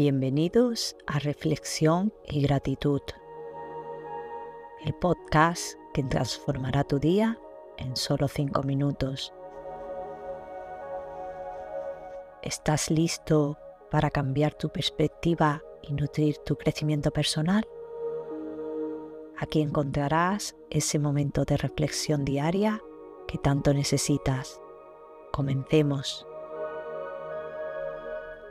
Bienvenidos a Reflexión y Gratitud, el podcast que transformará tu día en solo cinco minutos. ¿Estás listo para cambiar tu perspectiva y nutrir tu crecimiento personal? Aquí encontrarás ese momento de reflexión diaria que tanto necesitas. Comencemos.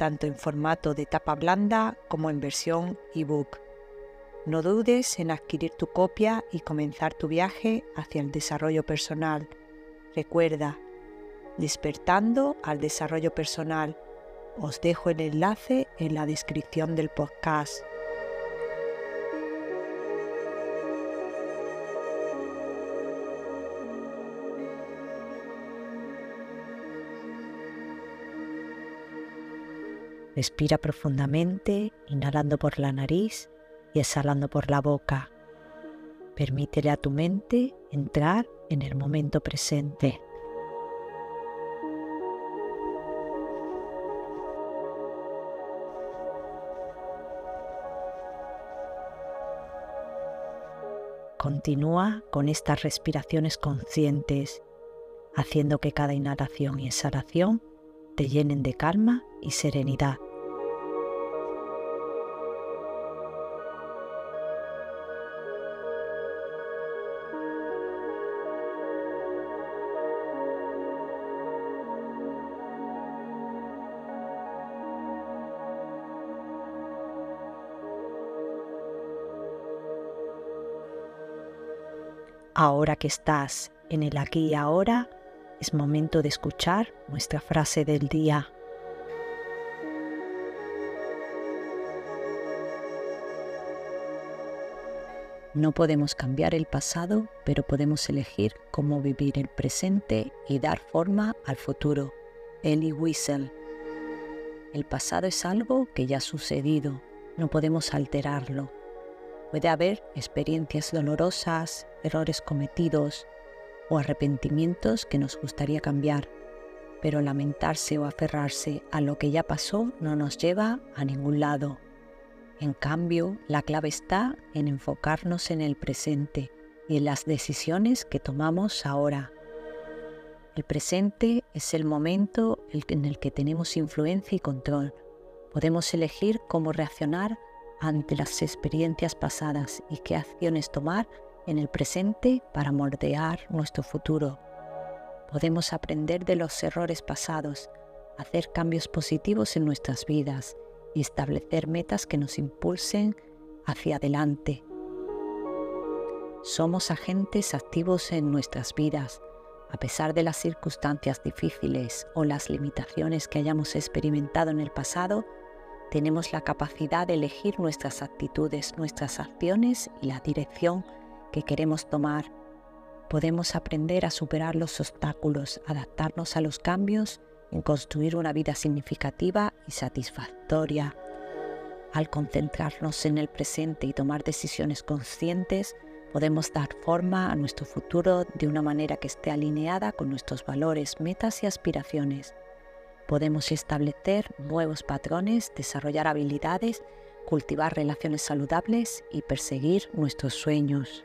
tanto en formato de tapa blanda como en versión ebook. No dudes en adquirir tu copia y comenzar tu viaje hacia el desarrollo personal. Recuerda, despertando al desarrollo personal. Os dejo el enlace en la descripción del podcast. Respira profundamente, inhalando por la nariz y exhalando por la boca. Permítele a tu mente entrar en el momento presente. Continúa con estas respiraciones conscientes, haciendo que cada inhalación y exhalación te llenen de calma y serenidad. Ahora que estás en el aquí y ahora, es momento de escuchar nuestra frase del día. No podemos cambiar el pasado, pero podemos elegir cómo vivir el presente y dar forma al futuro. Ellie Wiesel. El pasado es algo que ya ha sucedido, no podemos alterarlo. Puede haber experiencias dolorosas, errores cometidos o arrepentimientos que nos gustaría cambiar, pero lamentarse o aferrarse a lo que ya pasó no nos lleva a ningún lado. En cambio, la clave está en enfocarnos en el presente y en las decisiones que tomamos ahora. El presente es el momento en el que tenemos influencia y control. Podemos elegir cómo reaccionar ante las experiencias pasadas y qué acciones tomar en el presente para moldear nuestro futuro. Podemos aprender de los errores pasados, hacer cambios positivos en nuestras vidas y establecer metas que nos impulsen hacia adelante. Somos agentes activos en nuestras vidas, a pesar de las circunstancias difíciles o las limitaciones que hayamos experimentado en el pasado, tenemos la capacidad de elegir nuestras actitudes, nuestras acciones y la dirección que queremos tomar. Podemos aprender a superar los obstáculos, adaptarnos a los cambios y construir una vida significativa y satisfactoria. Al concentrarnos en el presente y tomar decisiones conscientes, podemos dar forma a nuestro futuro de una manera que esté alineada con nuestros valores, metas y aspiraciones podemos establecer nuevos patrones, desarrollar habilidades, cultivar relaciones saludables y perseguir nuestros sueños.